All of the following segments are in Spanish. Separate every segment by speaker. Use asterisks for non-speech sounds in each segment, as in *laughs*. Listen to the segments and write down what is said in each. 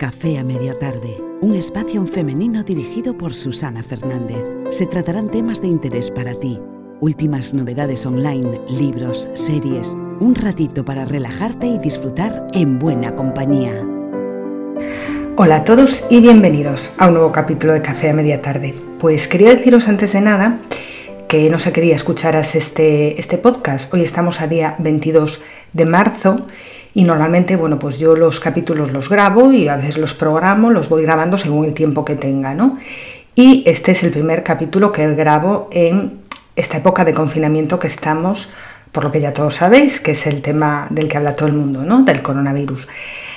Speaker 1: Café a Media Tarde, un espacio femenino dirigido por Susana Fernández. Se tratarán temas de interés para ti, últimas novedades online, libros, series, un ratito para relajarte y disfrutar en buena compañía.
Speaker 2: Hola a todos y bienvenidos a un nuevo capítulo de Café a Media Tarde. Pues quería deciros antes de nada que no se quería escucharas este, este podcast. Hoy estamos a día 22 de marzo y normalmente, bueno, pues yo los capítulos los grabo y a veces los programo, los voy grabando según el tiempo que tenga, ¿no? Y este es el primer capítulo que grabo en esta época de confinamiento que estamos, por lo que ya todos sabéis, que es el tema del que habla todo el mundo, ¿no? Del coronavirus.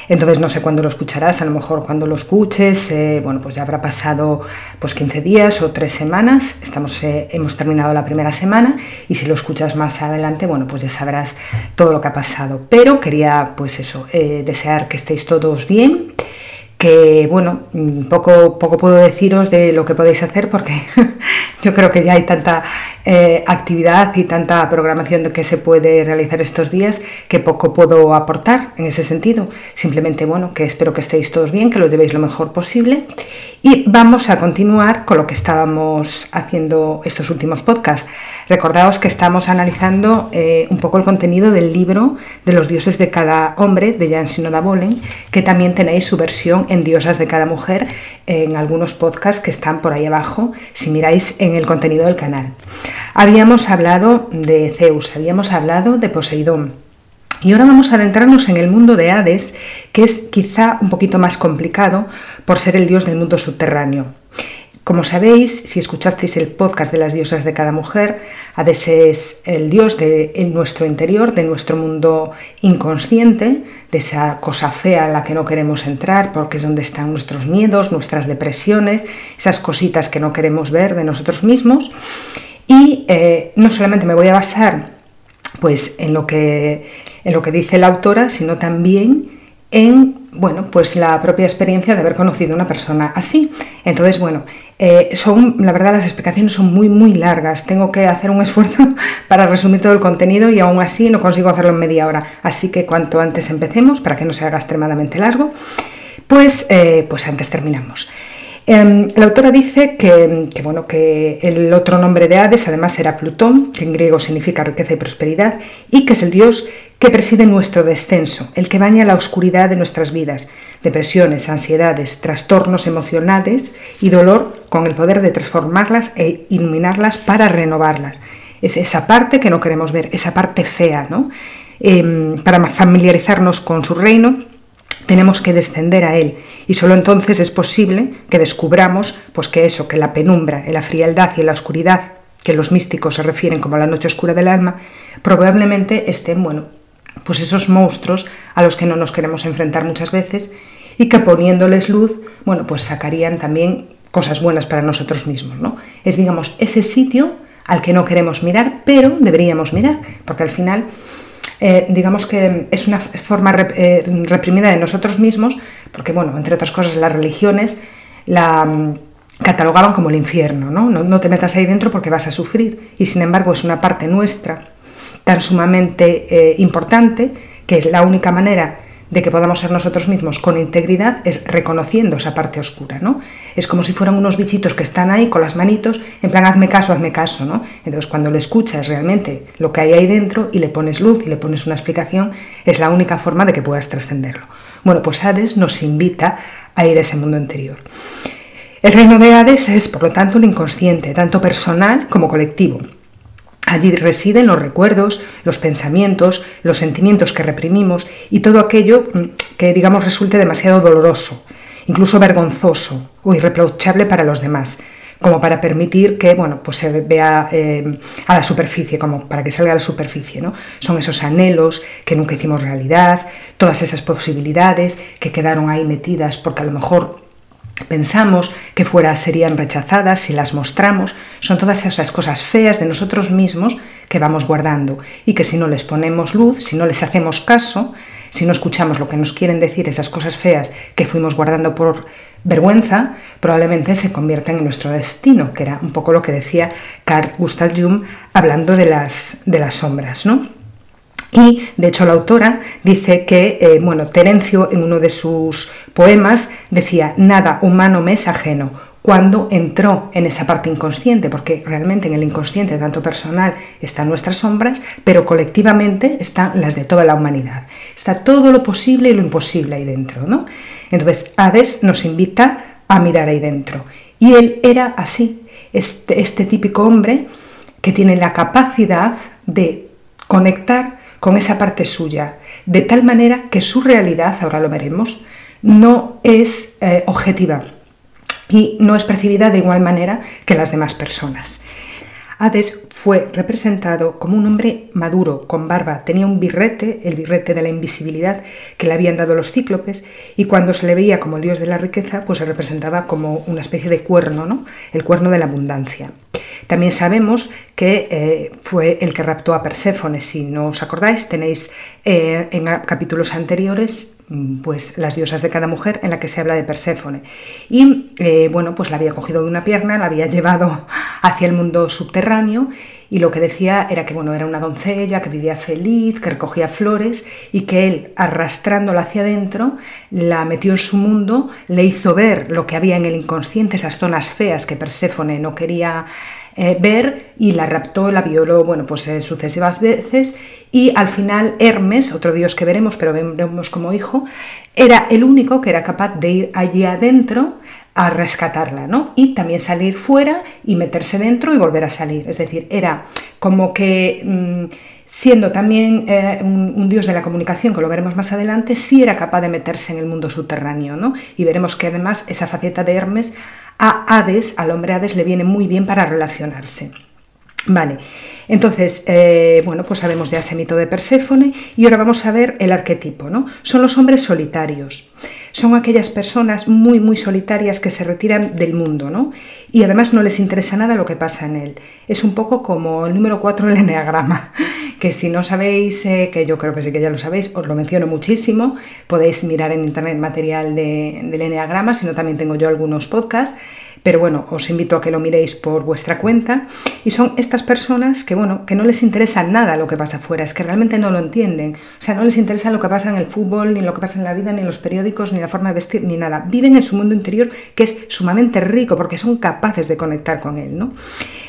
Speaker 2: Entonces no sé cuándo lo escucharás, a lo mejor cuando lo escuches, eh, bueno, pues ya habrá pasado pues 15 días o 3 semanas, estamos, eh, hemos terminado la primera semana y si lo escuchas más adelante, bueno, pues ya sabrás todo lo que ha pasado. Pero quería pues eso, eh, desear que estéis todos bien que bueno, poco, poco puedo deciros de lo que podéis hacer porque *laughs* yo creo que ya hay tanta eh, actividad y tanta programación que se puede realizar estos días que poco puedo aportar en ese sentido. Simplemente, bueno, que espero que estéis todos bien, que lo llevéis lo mejor posible y vamos a continuar con lo que estábamos haciendo estos últimos podcasts. Recordaos que estamos analizando eh, un poco el contenido del libro de los dioses de cada hombre de Jan Sinoda Bolen, que también tenéis su versión en Diosas de cada mujer en algunos podcasts que están por ahí abajo si miráis en el contenido del canal. Habíamos hablado de Zeus, habíamos hablado de Poseidón. Y ahora vamos a adentrarnos en el mundo de Hades, que es quizá un poquito más complicado por ser el dios del mundo subterráneo. Como sabéis, si escuchasteis el podcast de las diosas de cada mujer, Hades es el dios de nuestro interior, de nuestro mundo inconsciente, de esa cosa fea a la que no queremos entrar, porque es donde están nuestros miedos, nuestras depresiones, esas cositas que no queremos ver de nosotros mismos. Y eh, no solamente me voy a basar pues, en, lo que, en lo que dice la autora, sino también en bueno, pues la propia experiencia de haber conocido a una persona así. Entonces, bueno, eh, son, la verdad, las explicaciones son muy, muy largas. Tengo que hacer un esfuerzo *laughs* para resumir todo el contenido y aún así no consigo hacerlo en media hora. Así que cuanto antes empecemos, para que no se haga extremadamente largo, pues, eh, pues antes terminamos. Em, la autora dice que, bueno, que el otro nombre de Hades además era Plutón, que en griego significa riqueza y prosperidad, y que es el dios que preside nuestro descenso, el que baña la oscuridad de nuestras vidas, depresiones, ansiedades, trastornos emocionales y dolor con el poder de transformarlas e iluminarlas para renovarlas. Es esa parte que no queremos ver, esa parte fea, ¿no? Em, para familiarizarnos con su reino, tenemos que descender a él y solo entonces es posible que descubramos pues que eso, que la penumbra, la frialdad y la oscuridad que los místicos se refieren como la noche oscura del alma, probablemente estén, bueno, pues esos monstruos a los que no nos queremos enfrentar muchas veces y que poniéndoles luz, bueno, pues sacarían también cosas buenas para nosotros mismos, ¿no? Es, digamos, ese sitio al que no queremos mirar, pero deberíamos mirar, porque al final, eh, digamos que es una forma eh, reprimida de nosotros mismos, porque, bueno, entre otras cosas, las religiones la mm, catalogaban como el infierno, ¿no? ¿no? Te metas ahí dentro porque vas a sufrir, y sin embargo es una parte nuestra tan sumamente eh, importante, que es la única manera de que podamos ser nosotros mismos con integridad es reconociendo esa parte oscura, ¿no? Es como si fueran unos bichitos que están ahí con las manitos, en plan, hazme caso, hazme caso, ¿no? Entonces, cuando le escuchas realmente lo que hay ahí dentro y le pones luz y le pones una explicación, es la única forma de que puedas trascenderlo. Bueno, pues Hades nos invita a ir a ese mundo interior. El reino de Hades es, por lo tanto, un inconsciente, tanto personal como colectivo. Allí residen los recuerdos, los pensamientos, los sentimientos que reprimimos y todo aquello mm, que, digamos, resulte demasiado doloroso, incluso vergonzoso o irreprochable para los demás, como para permitir que, bueno, pues se vea eh, a la superficie, como para que salga a la superficie, ¿no? Son esos anhelos que nunca hicimos realidad, todas esas posibilidades que quedaron ahí metidas porque a lo mejor pensamos que fuera serían rechazadas si las mostramos, son todas esas cosas feas de nosotros mismos que vamos guardando y que si no les ponemos luz, si no les hacemos caso, si no escuchamos lo que nos quieren decir esas cosas feas que fuimos guardando por vergüenza, probablemente se conviertan en nuestro destino, que era un poco lo que decía Carl Gustav Jung hablando de las, de las sombras, ¿no? Y de hecho la autora dice que, eh, bueno, Terencio en uno de sus poemas decía, nada humano me es ajeno, cuando entró en esa parte inconsciente, porque realmente en el inconsciente, tanto personal, están nuestras sombras, pero colectivamente están las de toda la humanidad. Está todo lo posible y lo imposible ahí dentro, ¿no? Entonces, Hades nos invita a mirar ahí dentro. Y él era así, este, este típico hombre que tiene la capacidad de conectar con esa parte suya, de tal manera que su realidad, ahora lo veremos, no es eh, objetiva y no es percibida de igual manera que las demás personas. Hades fue representado como un hombre maduro, con barba, tenía un birrete, el birrete de la invisibilidad que le habían dado los cíclopes, y cuando se le veía como el dios de la riqueza, pues se representaba como una especie de cuerno, ¿no? el cuerno de la abundancia. También sabemos que eh, fue el que raptó a Perséfone. Si no os acordáis, tenéis eh, en capítulos anteriores mm, pues las diosas de cada mujer en la que se habla de Perséfone. Y eh, bueno, pues la había cogido de una pierna, la había *laughs* llevado hacia el mundo subterráneo y lo que decía era que bueno, era una doncella que vivía feliz, que recogía flores y que él, arrastrándola hacia adentro, la metió en su mundo, le hizo ver lo que había en el inconsciente, esas zonas feas que Perséfone no quería eh, ver y la raptó, la violó, bueno, pues eh, sucesivas veces. Y al final Hermes, otro dios que veremos, pero vemos como hijo, era el único que era capaz de ir allí adentro a rescatarla, ¿no? Y también salir fuera y meterse dentro y volver a salir. Es decir, era como que mm, siendo también eh, un, dios de la comunicación, que lo veremos más adelante, sí era capaz de meterse en el mundo subterráneo, ¿no? Y veremos que además esa faceta de Hermes a Hades, al hombre Hades, le viene muy bien para relacionarse. Vale, entonces, eh, bueno, pues sabemos ya ese mito de Perséfone y ahora vamos a ver el arquetipo, ¿no? Son los hombres solitarios. Son aquellas personas muy, muy solitarias que se retiran del mundo, ¿no? Y además no les interesa nada lo que pasa en él. Es un poco como el número 4 del Enneagrama, *laughs* que si no sabéis, eh, que yo creo que sí que ya lo sabéis, os lo menciono muchísimo, podéis mirar en internet material de, del Enneagrama, si no también tengo yo algunos podcasts pero bueno, os invito a que lo miréis por vuestra cuenta. Y son estas personas que, bueno, que no les interesa nada lo que pasa afuera, es que realmente no lo entienden. O sea, no les interesa lo que pasa en el fútbol, ni lo que pasa en la vida, ni en los periódicos, ni la forma de vestir, ni nada. Viven en su mundo interior que es sumamente rico porque son capaces de conectar con él, ¿no?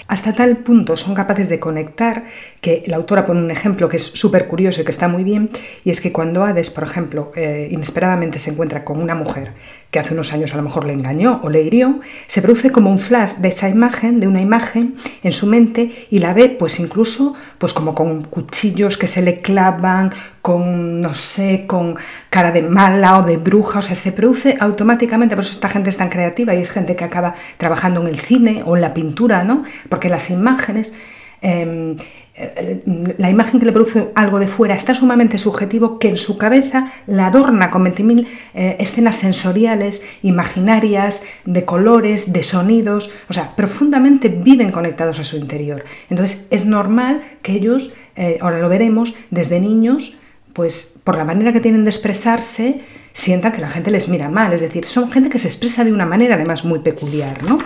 Speaker 2: Hasta tal punto son capaces de conectar que la autora pone un ejemplo que es súper curioso y que está muy bien, y es que cuando Hades, por ejemplo, eh, inesperadamente se encuentra con una mujer que hace unos años a lo mejor le engañó o le hirió, se produce como un flash de esa imagen, de una imagen en su mente y la ve pues incluso pues como con cuchillos que se le clavan, con no sé, con cara de mala o de bruja, o sea, se produce automáticamente, por eso esta gente es tan creativa y es gente que acaba trabajando en el cine o en la pintura, ¿no? Porque las imágenes em, eh, la imagen que le produce algo de fuera está sumamente subjetivo que en su cabeza la adorna con 20.000 eh, escenas sensoriales, imaginarias, de colores, de sonidos, o sea, profundamente viven conectados a su interior. Entonces es normal que ellos, eh, ahora lo veremos, desde niños, pues por la manera que tienen de expresarse, sientan que la gente les mira mal, es decir, son gente que se expresa de una manera además muy peculiar, ¿no?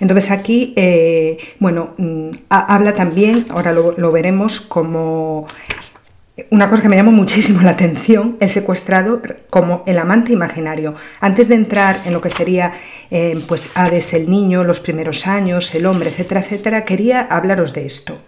Speaker 2: Entonces aquí, eh, bueno, mm, habla también, ahora lo, veremos, como una cosa que me llamó muchísimo la atención, el secuestrado como el amante imaginario. Antes de entrar en lo que sería eh, pues Hades, el niño, los primeros años, el hombre, etcétera, etcétera, quería hablaros de esto.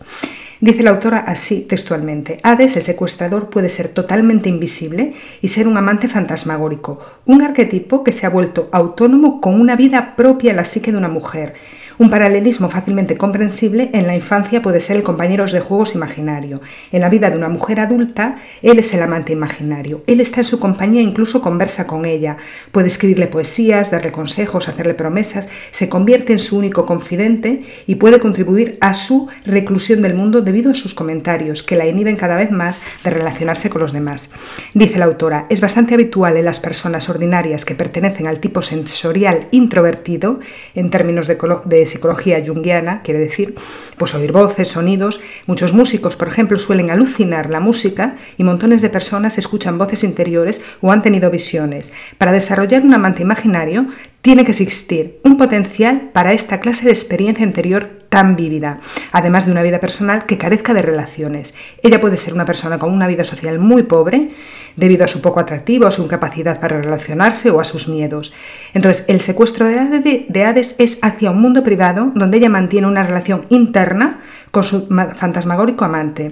Speaker 2: Dice la autora así textualmente, Hades, el secuestrador, puede ser totalmente invisible y ser un amante fantasmagórico, un arquetipo que se ha vuelto autónomo con una vida propia en la psique de una mujer, un paralelismo fácilmente comprensible en la infancia puede ser el compañero de juegos imaginario. En la vida de una mujer adulta, él es el amante imaginario. Él está en su compañía e incluso conversa con ella. Puede escribirle poesías, darle consejos, hacerle promesas, se convierte en su único confidente y puede contribuir a su reclusión del mundo debido a sus comentarios, que la inhiben cada vez más de relacionarse con los demás. Dice la autora, es bastante habitual en las personas ordinarias que pertenecen al tipo sensorial introvertido, en términos de, de psicología junguiana, quiere decir, pues oír voces, sonidos. Muchos músicos, por ejemplo, suelen alucinar la música y montones de personas escuchan voces interiores o han tenido visiones. Para desarrollar un amante imaginario tiene que existir un potencial para esta clase de experiencia interior tan vívida, además de una vida personal que carezca de relaciones. Ella puede ser una persona con una vida social muy pobre, debido a su poco atractivo, a su incapacidad para relacionarse o a sus miedos. Entonces, el secuestro de Hades es hacia un mundo privado donde ella mantiene una relación interna con su fantasmagórico amante.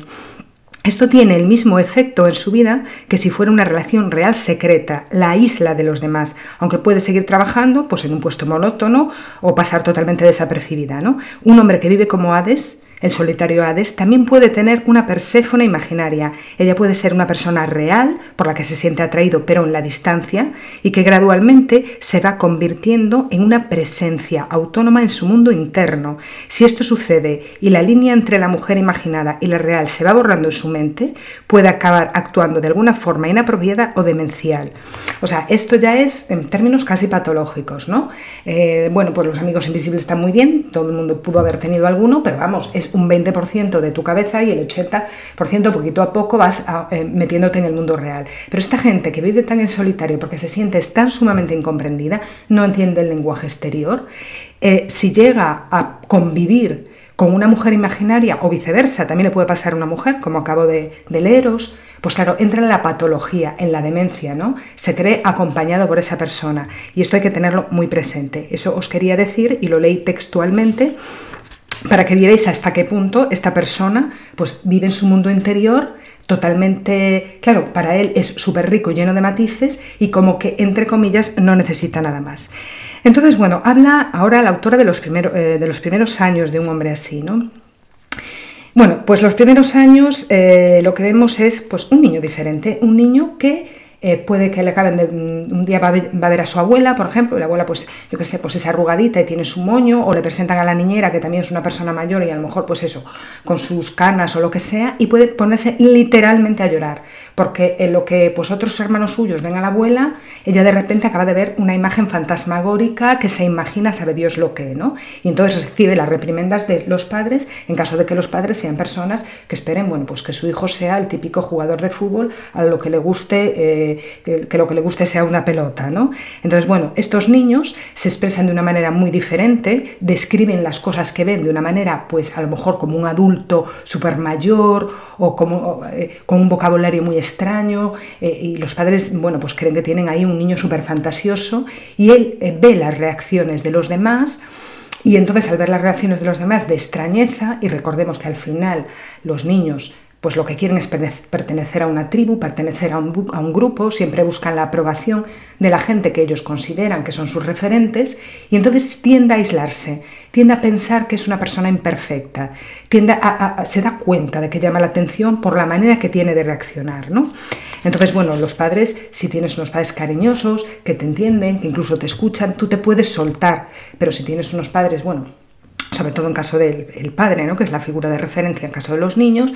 Speaker 2: Esto tiene el mismo efecto en su vida que si fuera una relación real secreta, la isla de los demás, aunque puede seguir trabajando pues en un puesto monótono o pasar totalmente desapercibida. ¿no? Un hombre que vive como Hades el solitario Hades también puede tener una Perséfone imaginaria. Ella puede ser una persona real por la que se siente atraído pero en la distancia y que gradualmente se va convirtiendo en una presencia autónoma en su mundo interno. Si esto sucede y la línea entre la mujer imaginada y la real se va borrando en su mente, puede acabar actuando de alguna forma inapropiada o demencial. O sea, esto ya es en términos casi patológicos, ¿no? Eh, bueno, pues los amigos invisibles están muy bien, todo el mundo pudo haber tenido alguno, pero vamos, es un 20% de tu cabeza y el 80% poquito a poco vas eh, metiéndote en el mundo real. Pero esta gente que vive tan en solitario porque se siente tan sumamente incomprendida, no entiende el lenguaje exterior, eh, si llega a convivir con una mujer imaginaria o viceversa, también le puede pasar a una mujer, como acabo de, de leeros, pues claro, entra en la patología, en la demencia, ¿no? Se cree acompañado por esa persona y esto hay que tenerlo muy presente. Eso os quería decir y lo leí textualmente para que vierais hasta qué punto esta persona pues, vive en su mundo interior totalmente, claro, para él es súper rico, lleno de matices y como que, entre comillas, no necesita nada más. Entonces, bueno, habla ahora la autora de los, eh, primeros años de un hombre así, ¿no? Bueno, pues los primeros años eh, lo que vemos es pues, un niño diferente, un niño que eh, puede que le acaben de, mm, un día va a, ver, a su abuela, por ejemplo, y la abuela, pues, yo qué sé, pues es arrugadita y tiene su moño, o le presentan a la niñera, que también es una persona mayor y a lo mejor, pues eso, con sus canas o lo que sea, y puede ponerse literalmente a llorar, porque en lo que pues otros hermanos suyos ven a la abuela, ella de repente acaba de ver una imagen fantasmagórica que se imagina, sabe Dios lo que, ¿no? Y entonces recibe las reprimendas de los padres, en caso de que los padres sean personas que esperen, bueno, pues que su hijo sea el típico jugador de fútbol a lo que le guste. Eh, que, lo que le guste sea una pelota, ¿no? Entonces, bueno, estos niños se expresan de una manera muy diferente, describen las cosas que ven de una manera, pues a lo mejor como un adulto súper mayor o como eh, con un vocabulario muy extraño eh, y los padres, bueno, pues creen que tienen ahí un niño súper fantasioso y él eh, ve las reacciones de los demás y entonces al ver las reacciones de los demás de extrañeza, y recordemos que al final los niños pues lo que quieren es pertenecer a una tribu, pertenecer a un, grupo, siempre buscan la aprobación de la gente que ellos consideran que son sus referentes y entonces tiende a aislarse, tiende a pensar que es una persona imperfecta, tiende a, se da cuenta de que llama la atención por la manera que tiene de reaccionar, ¿no? Entonces, bueno, los padres, si tienes unos padres cariñosos, que te entienden, que incluso te escuchan, tú te puedes soltar, pero si tienes unos padres, bueno, sobre todo en caso del padre, ¿no? que es la figura de referencia en caso de los niños,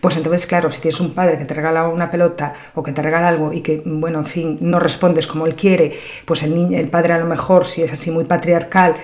Speaker 2: pues entonces, claro, si tienes un padre que te regala una pelota o que te regala algo y que, bueno, en fin, no respondes como él quiere, pues el, niño, el padre a lo mejor, si es así muy patriarcal,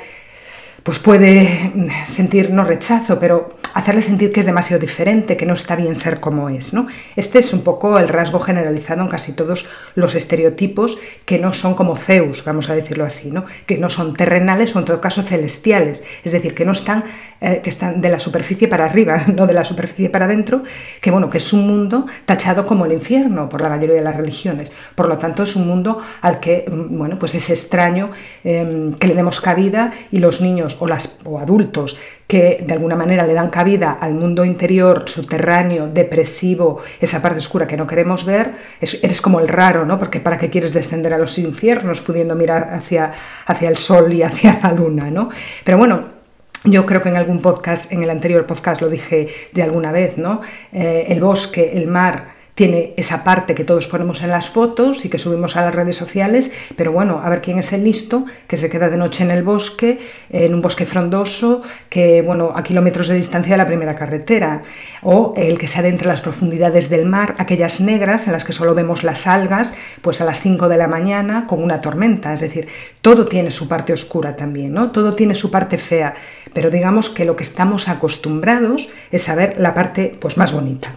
Speaker 2: pues puede sentir no rechazo, pero hacerle sentir que es demasiado diferente, que no está bien ser como es. ¿no? Este es un poco el rasgo generalizado en casi todos los estereotipos que no son como Zeus, vamos a decirlo así, ¿no? que no son terrenales o en todo caso celestiales, es decir, que no están, eh, que están de la superficie para arriba, *laughs* no de la superficie para adentro, que bueno, que es un mundo tachado como el infierno por la mayoría de las religiones. Por lo tanto, es un mundo al que mm, bueno, pues es extraño em, que le demos cabida y los niños o, las, o adultos que de alguna manera le dan cabida al mundo interior, subterráneo, depresivo, esa parte oscura que no queremos ver, eres como el raro, ¿no? Porque para qué quieres descender a los infiernos pudiendo mirar hacia, hacia el sol y hacia la luna, ¿no? Pero bueno, yo creo que en algún podcast, en el anterior podcast lo dije ya alguna vez, ¿no? Eh, el bosque, el mar, tiene esa parte que todos ponemos en las fotos y que subimos a las redes sociales, pero bueno, a ver quién es el listo que se queda de noche en el bosque, en un bosque frondoso, que bueno, a kilómetros de distancia de la primera carretera, o el que se adentra en las profundidades del mar, aquellas negras en las que solo vemos las algas, pues a las 5 de la mañana con una tormenta, es decir, todo tiene su parte oscura también, ¿no? Todo tiene su parte fea, pero digamos que lo que estamos acostumbrados es saber la parte pues más bonita.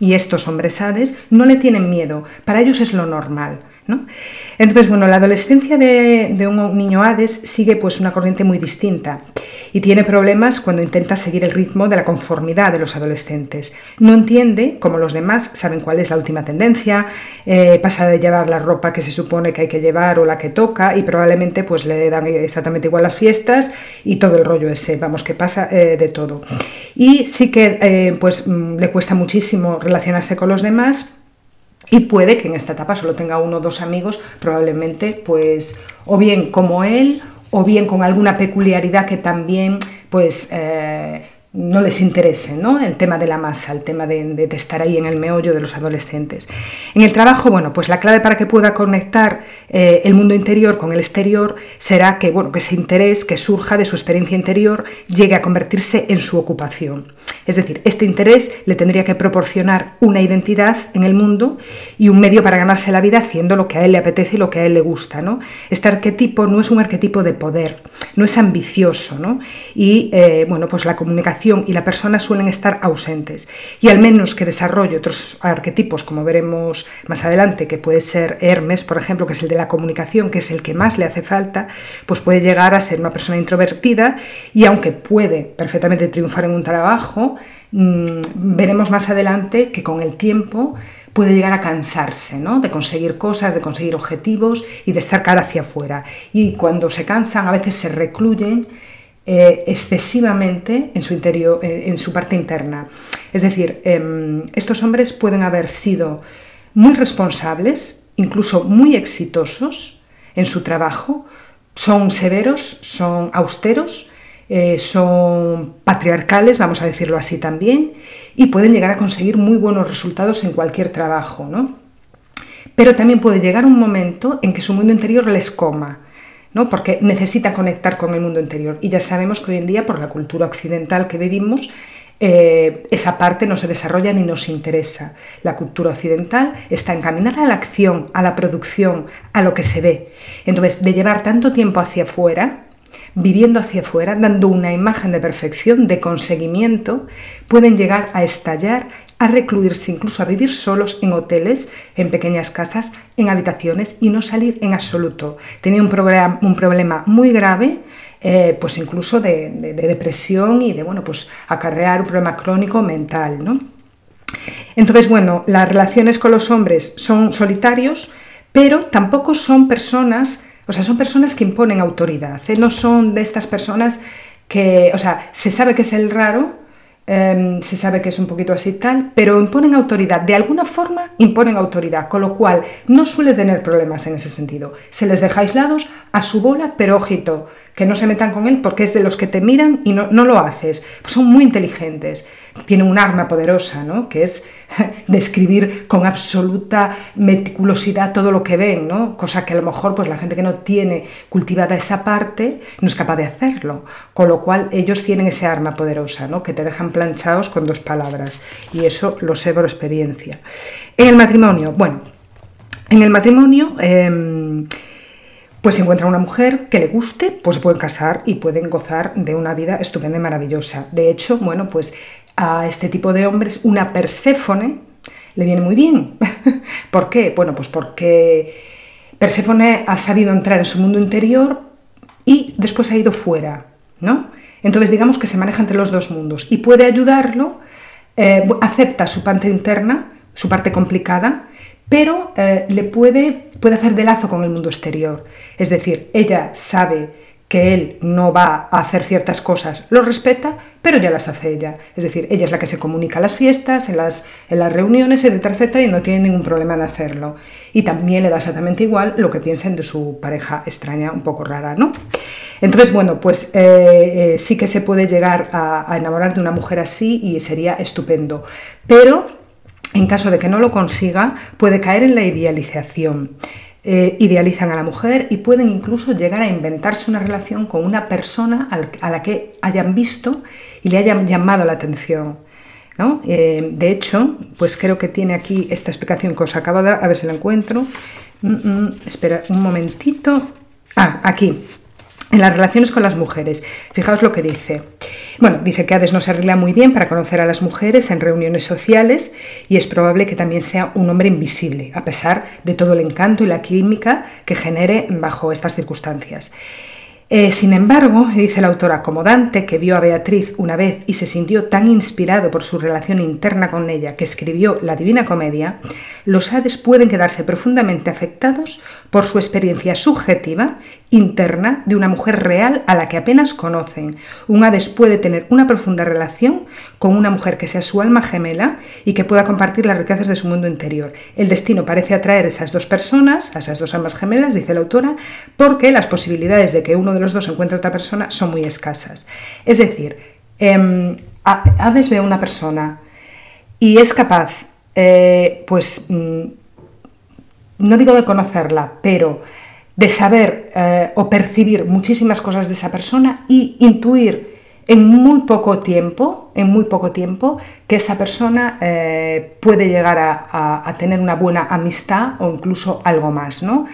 Speaker 2: Y estos hombres hades no le tienen miedo, para ellos es lo normal. Entonces, bueno, la adolescencia de, de, un niño Hades sigue pues una corriente muy distinta y tiene problemas cuando intenta seguir el ritmo de la conformidad de los adolescentes. No entiende, como los demás, saben cuál es la última tendencia, eh, pasa de llevar la ropa que se supone que hay que llevar o la que toca y probablemente pues le dan exactamente igual las fiestas y todo el rollo ese, vamos, que pasa eh, de todo. Y sí que eh, pues mm, le cuesta muchísimo relacionarse con los demás y puede que en esta etapa solo tenga uno o dos amigos, probablemente pues o bien como él o bien con alguna peculiaridad que también pues eh, no les interese, ¿no? El tema de la masa, el tema de, estar ahí en el meollo de los adolescentes. En el trabajo, bueno, pues la clave para que pueda conectar eh, el mundo interior con el exterior será que, bueno, que ese interés que surja de su experiencia interior llegue a convertirse en su ocupación. Es decir, este interés le tendría que proporcionar una identidad en el mundo y un medio para ganarse la vida haciendo lo que a él le apetece y lo que a él le gusta. ¿no? Este arquetipo no es un arquetipo de poder, no es ambicioso. ¿no? Y eh, bueno, pues la comunicación y la persona suelen estar ausentes. Y al menos que desarrolle otros arquetipos, como veremos más adelante, que puede ser Hermes, por ejemplo, que es el de la comunicación, que es el que más le hace falta, pues puede llegar a ser una persona introvertida y aunque puede perfectamente triunfar en un trabajo, Mm, veremos más adelante que con el tiempo puede llegar a cansarse ¿no? de conseguir cosas, de conseguir objetivos y de estar cara hacia afuera. Y cuando se cansan, a veces se recluyen eh, excesivamente en su, interior, eh, en su parte interna. Es decir, em, estos hombres pueden haber sido muy responsables, incluso muy exitosos en su trabajo, son severos, son austeros, eh, son patriarcales, vamos a decirlo así también, y pueden llegar a conseguir muy buenos resultados en cualquier trabajo, ¿no? Pero también puede llegar un momento en que su mundo interior les coma, ¿no? porque necesita conectar con el mundo interior. Y ya sabemos que hoy en día, por la cultura occidental que vivimos, eh, esa parte no se desarrolla ni nos interesa. La cultura occidental está encaminada a la acción, a la producción, a lo que se ve. Entonces, de llevar tanto tiempo hacia afuera, viviendo hacia afuera, dando una imagen de perfección, de conseguimiento, pueden llegar a estallar, a recluirse, incluso a vivir solos en hoteles, en pequeñas casas, en habitaciones y no salir en absoluto. Tenía un, problema muy grave, eh, pues incluso de, depresión y de, bueno, pues acarrear un problema crónico mental, ¿no? Entonces, bueno, las relaciones con los hombres son solitarios, pero tampoco son personas o sea, son personas que imponen autoridad, ¿eh? no son de estas personas que, o sea, se sabe que es el raro, em, se sabe que es un poquito así tal, pero imponen autoridad, de alguna forma imponen autoridad, con lo cual no suele tener problemas en ese sentido. Se les deja aislados a su bola, pero ojito, que no se metan con él porque es de los que te miran y no, lo haces. Son muy inteligentes tiene un arma poderosa, ¿no? que es *laughs* describir con absoluta meticulosidad todo lo que ven, ¿no? cosa que a lo mejor pues, la gente que no tiene cultivada esa parte no es capaz de hacerlo, con lo cual ellos tienen ese arma poderosa, ¿no? que te dejan planchados con dos palabras, y eso lo sé por experiencia. En el matrimonio, bueno, en el matrimonio... Eh, pues encuentra una mujer que le guste, pues se pueden casar y pueden gozar de una vida estupenda y maravillosa. De hecho, bueno, pues a este tipo de hombres una Perséfone le viene muy bien. *laughs* ¿Por qué? Bueno, pues porque Perséfone ha sabido entrar en su mundo interior y después ha ido fuera, ¿no? Entonces digamos que se maneja entre los dos mundos y puede ayudarlo, eh, acepta su parte interna, su parte complicada, pero eh, le puede, puede hacer de lazo con el mundo exterior. Es decir, ella sabe que él no va a hacer ciertas cosas, lo respeta, pero ya las hace ella. Es decir, ella es la que se comunica a las fiestas, en las, en las reuniones, etcétera, etcétera, y no tiene ningún problema en hacerlo. Y también le da exactamente igual lo que piensen de su pareja extraña, un poco rara, ¿no? Entonces, bueno, pues eh, eh, sí que se puede llegar a, a enamorar de una mujer así y sería estupendo. Pero en caso de que no lo consiga, puede caer en la idealización. Eh, idealizan a la mujer y pueden incluso llegar a inventarse una relación con una persona a la que hayan visto y le hayan llamado la atención. Eh, de hecho, pues creo que tiene aquí esta explicación que os acabo de a ver si la encuentro. Mm, mm, espera un momentito. Ah, aquí. En las relaciones con las mujeres. Fijaos lo que dice. Bueno, dice que Hades no se arregla muy bien para conocer a las mujeres en reuniones sociales y es probable que también sea un hombre invisible, a pesar de todo el encanto y la química que genere bajo estas circunstancias. Eh, sin embargo, dice la autora, como Dante, que vio a Beatriz una vez y se sintió tan inspirado por su relación interna con ella que escribió la Divina Comedia, los Hades pueden quedarse profundamente afectados por su experiencia subjetiva, interna, de una mujer real a la que apenas conocen. Un Hades puede tener una profunda relación con una mujer que sea su alma gemela y que pueda compartir las riquezas de su mundo interior. El destino parece atraer a esas dos personas, a esas dos almas gemelas, dice la autora, porque las posibilidades de que uno de los dos encuentre a otra persona son muy escasas. Es decir, eh, Hades ve a una persona y es capaz, eh, pues, mm, no digo de conocerla, pero de saber eh, o percibir muchísimas cosas de esa persona y intuir en muy poco tiempo, en muy poco tiempo, que esa persona eh, puede llegar a, tener una buena amistad o incluso algo más, ¿no?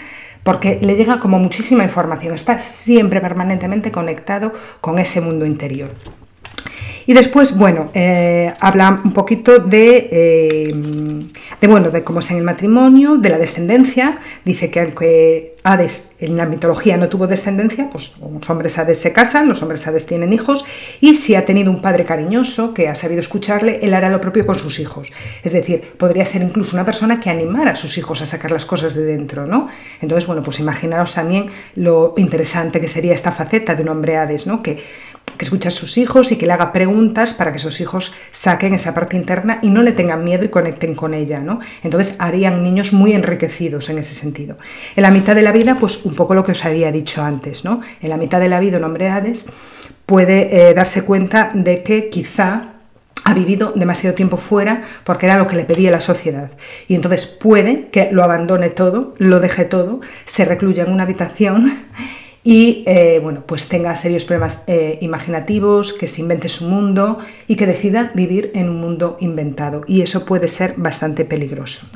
Speaker 2: Porque le llega como muchísima información, está siempre permanentemente conectado con ese mundo interior. Y después, bueno, eh, habla un poquito de, eh, de, bueno, de cómo es en el matrimonio, de la descendencia. Dice que aunque Hades en la mitología no tuvo descendencia, pues los hombres Hades se casan, los hombres Hades tienen hijos, y si ha tenido un padre cariñoso que ha sabido escucharle, él hará lo propio con sus hijos. Es decir, podría ser incluso una persona que animara a sus hijos a sacar las cosas de dentro, ¿no? Entonces, bueno, pues imaginaros también lo interesante que sería esta faceta de un hombre Hades, ¿no? Que que escuche a sus hijos y que le haga preguntas para que sus hijos saquen esa parte interna y no le tengan miedo y conecten con ella, ¿no? Entonces harían niños muy enriquecidos en ese sentido. En la mitad de la vida, pues un poco lo que os había dicho antes, ¿no? En la mitad de la vida un hombre Hades puede eh, darse cuenta de que quizá ha vivido demasiado tiempo fuera porque era lo que le pedía la sociedad. Y entonces puede que lo abandone todo, lo deje todo, se recluya en una habitación y eh, bueno, pues tenga serios problemas eh, imaginativos, que se invente su mundo y que decida vivir en un mundo inventado. Y eso puede ser bastante peligroso.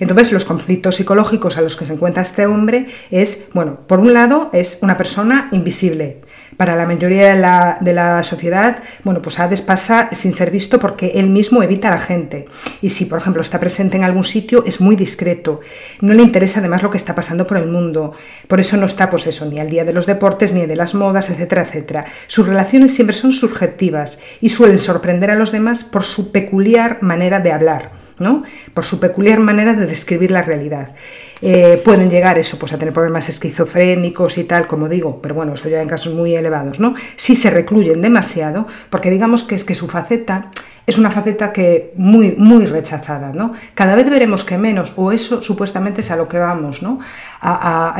Speaker 2: Entonces, los conflictos psicológicos a los que se encuentra este hombre es, bueno, por un lado, es una persona invisible, para la mayoría de la, sociedad, bueno, pues Hades pasa sin ser visto porque él mismo evita a la gente. Y si, por ejemplo, está presente en algún sitio, es muy discreto. No le interesa además lo que está pasando por el mundo. Por eso no está, pues ni al día de los deportes, ni de las modas, etcétera, etcétera. Sus relaciones siempre son subjetivas y suelen sorprender a los demás por su peculiar manera de hablar. ¿No? por su peculiar manera de describir la realidad. Eh, pueden llegar eso, pues a tener problemas esquizofrénicos y tal, como digo, pero bueno, eso ya en casos muy elevados, ¿no? Si se recluyen demasiado, porque digamos que es que su faceta es una faceta que muy, muy rechazada, ¿no? Cada vez veremos que menos, o eso supuestamente es a lo que vamos, ¿no? A,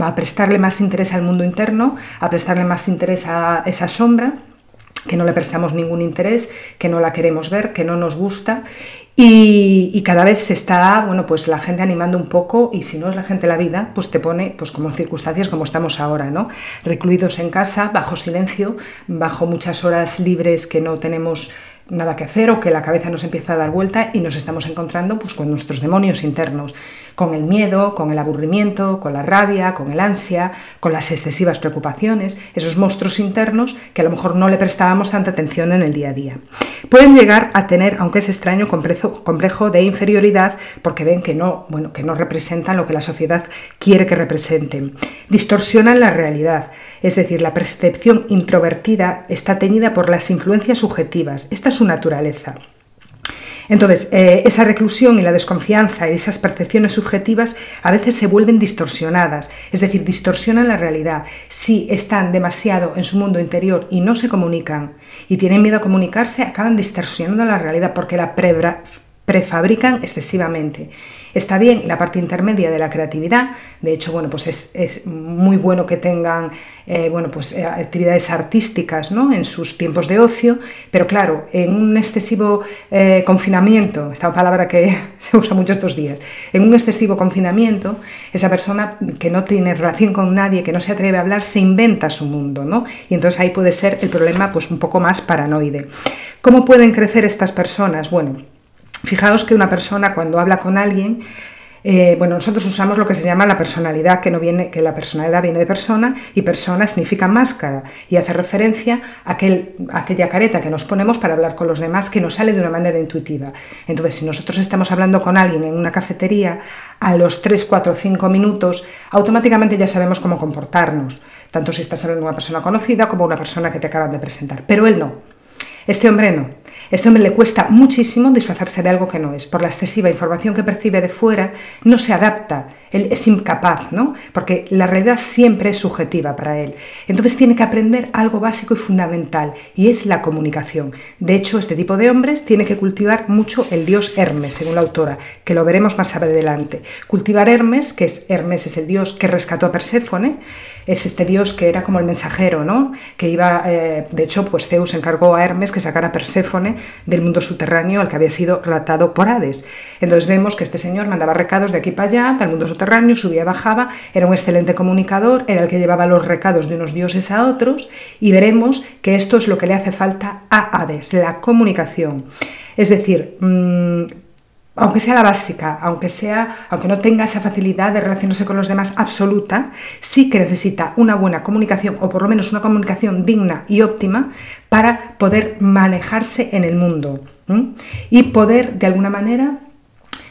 Speaker 2: a prestarle más interés al mundo interno, a prestarle más interés a esa sombra que no le prestamos ningún interés, que no la queremos ver, que no nos gusta y, cada vez se está, bueno, pues la gente animando un poco y si no es la gente la vida, pues te pone pues como circunstancias como estamos ahora, ¿no? Recluidos en casa, bajo silencio, bajo muchas horas libres que no tenemos nada que hacer o que la cabeza nos empieza a dar vuelta y nos estamos encontrando pues, con nuestros demonios internos, con el miedo, con el aburrimiento, con la rabia, con el ansia, con las excesivas preocupaciones, esos monstruos internos que a lo mejor no le prestábamos tanta atención en el día a día. Pueden llegar a tener, aunque es extraño, complejo, de inferioridad porque ven que no, bueno, que no representan lo que la sociedad quiere que representen. Distorsionan la realidad, es decir, la percepción introvertida está teñida por las influencias subjetivas. Esta es su naturaleza. Entonces, eh, esa reclusión y la desconfianza y esas percepciones subjetivas a veces se vuelven distorsionadas, es decir, distorsionan la realidad. Si están demasiado en su mundo interior y no se comunican y tienen miedo a comunicarse, acaban distorsionando la realidad porque la prefabrican excesivamente. Está bien la parte intermedia de la creatividad, de hecho, bueno, pues es, muy bueno que tengan eh, bueno, pues, eh, actividades artísticas ¿no? en sus tiempos de ocio, pero claro, en un excesivo eh, confinamiento, esta palabra que *laughs* se usa mucho estos días, en un excesivo confinamiento, esa persona que no tiene relación con nadie, que no se atreve a hablar, se inventa su mundo, ¿no? Y entonces ahí puede ser el problema pues un poco más paranoide. ¿Cómo pueden crecer estas personas? Bueno, Fijaos que una persona cuando habla con alguien, Eh, bueno, nosotros usamos lo que se llama la personalidad, que, no viene, que la personalidad viene de persona y persona significa máscara y hace referencia a, aquel, a aquella careta que nos ponemos para hablar con los demás que nos sale de una manera intuitiva. Entonces, si nosotros estamos hablando con alguien en una cafetería, a los 3, 4, 5 minutos, automáticamente ya sabemos cómo comportarnos, tanto si estás hablando de una persona conocida como una persona que te acaban de presentar. Pero él no. Este hombre no. Este hombre le cuesta muchísimo disfrazarse de algo que no es. Por la excesiva información que percibe de fuera, no se adapta. Él es incapaz, ¿no? Porque la realidad siempre es subjetiva para él. Entonces tiene que aprender algo básico y fundamental, y es la comunicación. De hecho, este tipo de hombres tiene que cultivar mucho el dios Hermes, según la autora, que lo veremos más adelante. Cultivar Hermes, que es Hermes es el dios que rescató a Perséfone, es este dios que era como el mensajero, ¿no? Que iba, eh, de hecho, pues Zeus encargó a Hermes que sacara a Perséfone del mundo subterráneo al que había sido ratado por Hades. Entonces vemos que este señor mandaba recados de aquí para allá, del mundo subterráneo, subía bajaba, era un excelente comunicador, era el que llevaba los recados de unos dioses a otros, y veremos que esto es lo que le hace falta a Hades, la comunicación. Es decir, mmm, aunque sea la básica, aunque, sea, aunque no tenga esa facilidad de relacionarse con los demás absoluta, sí que necesita una buena comunicación o por lo menos una comunicación digna y óptima para poder manejarse en el mundo y poder de alguna manera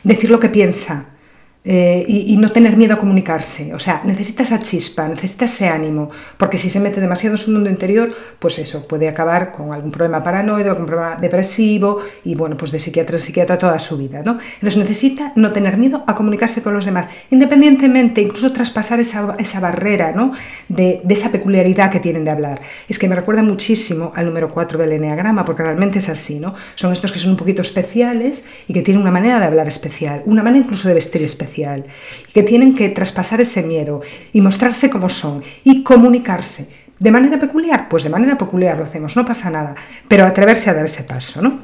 Speaker 2: decir lo que piensa, eh, y, no tener miedo a comunicarse. O sea, necesita esa chispa, necesita ese ánimo, porque si se mete demasiado en su mundo interior, pues eso, puede acabar con algún problema paranoide, algún problema depresivo y bueno, pues de psiquiatra en psiquiatra toda su vida, ¿no? Entonces necesita no tener miedo a comunicarse con los demás, independientemente, incluso traspasar esa, esa barrera, ¿no? De, de, esa peculiaridad que tienen de hablar. Es que me recuerda muchísimo al número 4 del Enneagrama, porque realmente es así, ¿no? Son estos que son un poquito especiales y que tienen una manera de hablar especial, una manera incluso de vestir especial que tienen que traspasar ese miedo y mostrarse como son y comunicarse. ¿De manera peculiar? Pues de manera peculiar lo hacemos, no pasa nada, pero atreverse a dar ese paso, ¿no?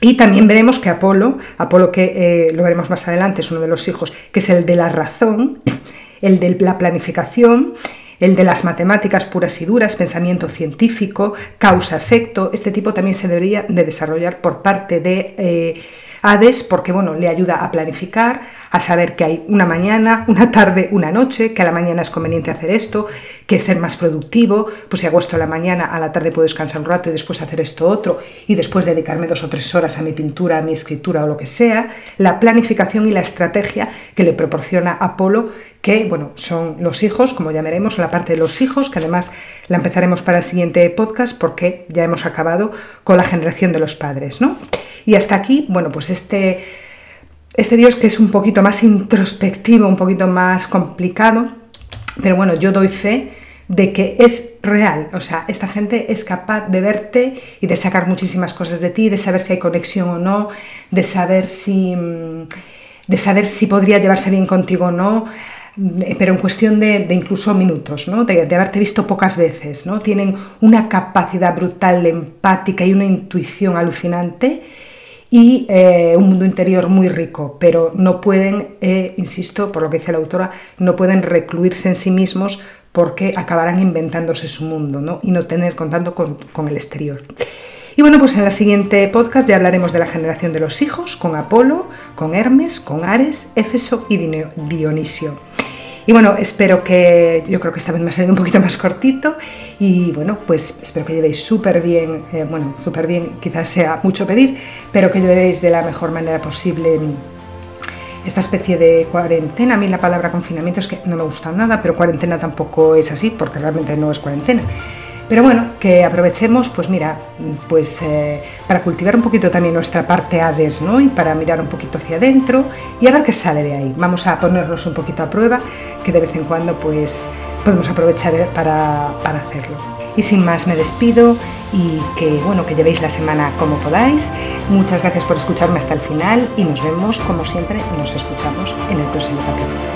Speaker 2: Y también veremos que Apolo, Apolo que eh, lo veremos más adelante, es uno de los hijos, que es el de la razón, el de la planificación, el de las matemáticas puras y duras, pensamiento científico, causa-efecto, este tipo también se debería de desarrollar por parte de... Eh, Hades porque bueno, le ayuda a planificar, a saber que hay una mañana, una tarde, una noche, que a la mañana es conveniente hacer esto, que es ser más productivo, pues si hago esto a la mañana, a la tarde puedo descansar un rato y después hacer esto otro y después dedicarme dos o tres horas a mi pintura, a mi escritura o lo que sea, la planificación y la estrategia que le proporciona Apolo que bueno, son los hijos, como ya veremos, la parte de los hijos, que además la empezaremos para el siguiente podcast porque ya hemos acabado con la generación de los padres, ¿no? Y hasta aquí, bueno, pues este, este Dios que es un poquito más introspectivo, un poquito más complicado, pero bueno, yo doy fe de que es real, o sea, esta gente es capaz de verte y de sacar muchísimas cosas de ti, de saber si hay conexión o no, de saber si, mm, de saber si podría llevarse bien contigo o no, pero en cuestión de, incluso minutos, ¿no? de, haberte visto pocas veces. ¿no? Tienen una capacidad brutal, empática y una intuición alucinante y eh, un mundo interior muy rico, pero no pueden, eh, insisto, por lo que dice la autora, no pueden recluirse en sí mismos porque acabarán inventándose su mundo ¿no? y no tener contacto con, con el exterior. Y bueno, pues en la siguiente podcast ya hablaremos de la generación de los hijos, con Apolo, con Hermes, con Ares, Éfeso y Dionisio. Y bueno, espero que, yo creo que esta vez me ha salido un poquito más cortito y bueno, pues espero que llevéis súper bien, eh, bueno, súper bien quizás sea mucho pedir, pero que llevéis de la mejor manera posible esta especie de cuarentena. A mí la palabra confinamiento es que no me gusta nada, pero cuarentena tampoco es así porque realmente no es cuarentena. Pero bueno, que aprovechemos, pues mira, pues eh, para cultivar un poquito también nuestra parte Hades, ¿no? Y para mirar un poquito hacia adentro y a ver qué sale de ahí. Vamos a ponernos un poquito a prueba, que de vez en cuando pues podemos aprovechar para, para hacerlo. Y sin más me despido y que bueno, que llevéis la semana como podáis. Muchas gracias por escucharme hasta el final y nos vemos como siempre, nos escuchamos en el próximo capítulo.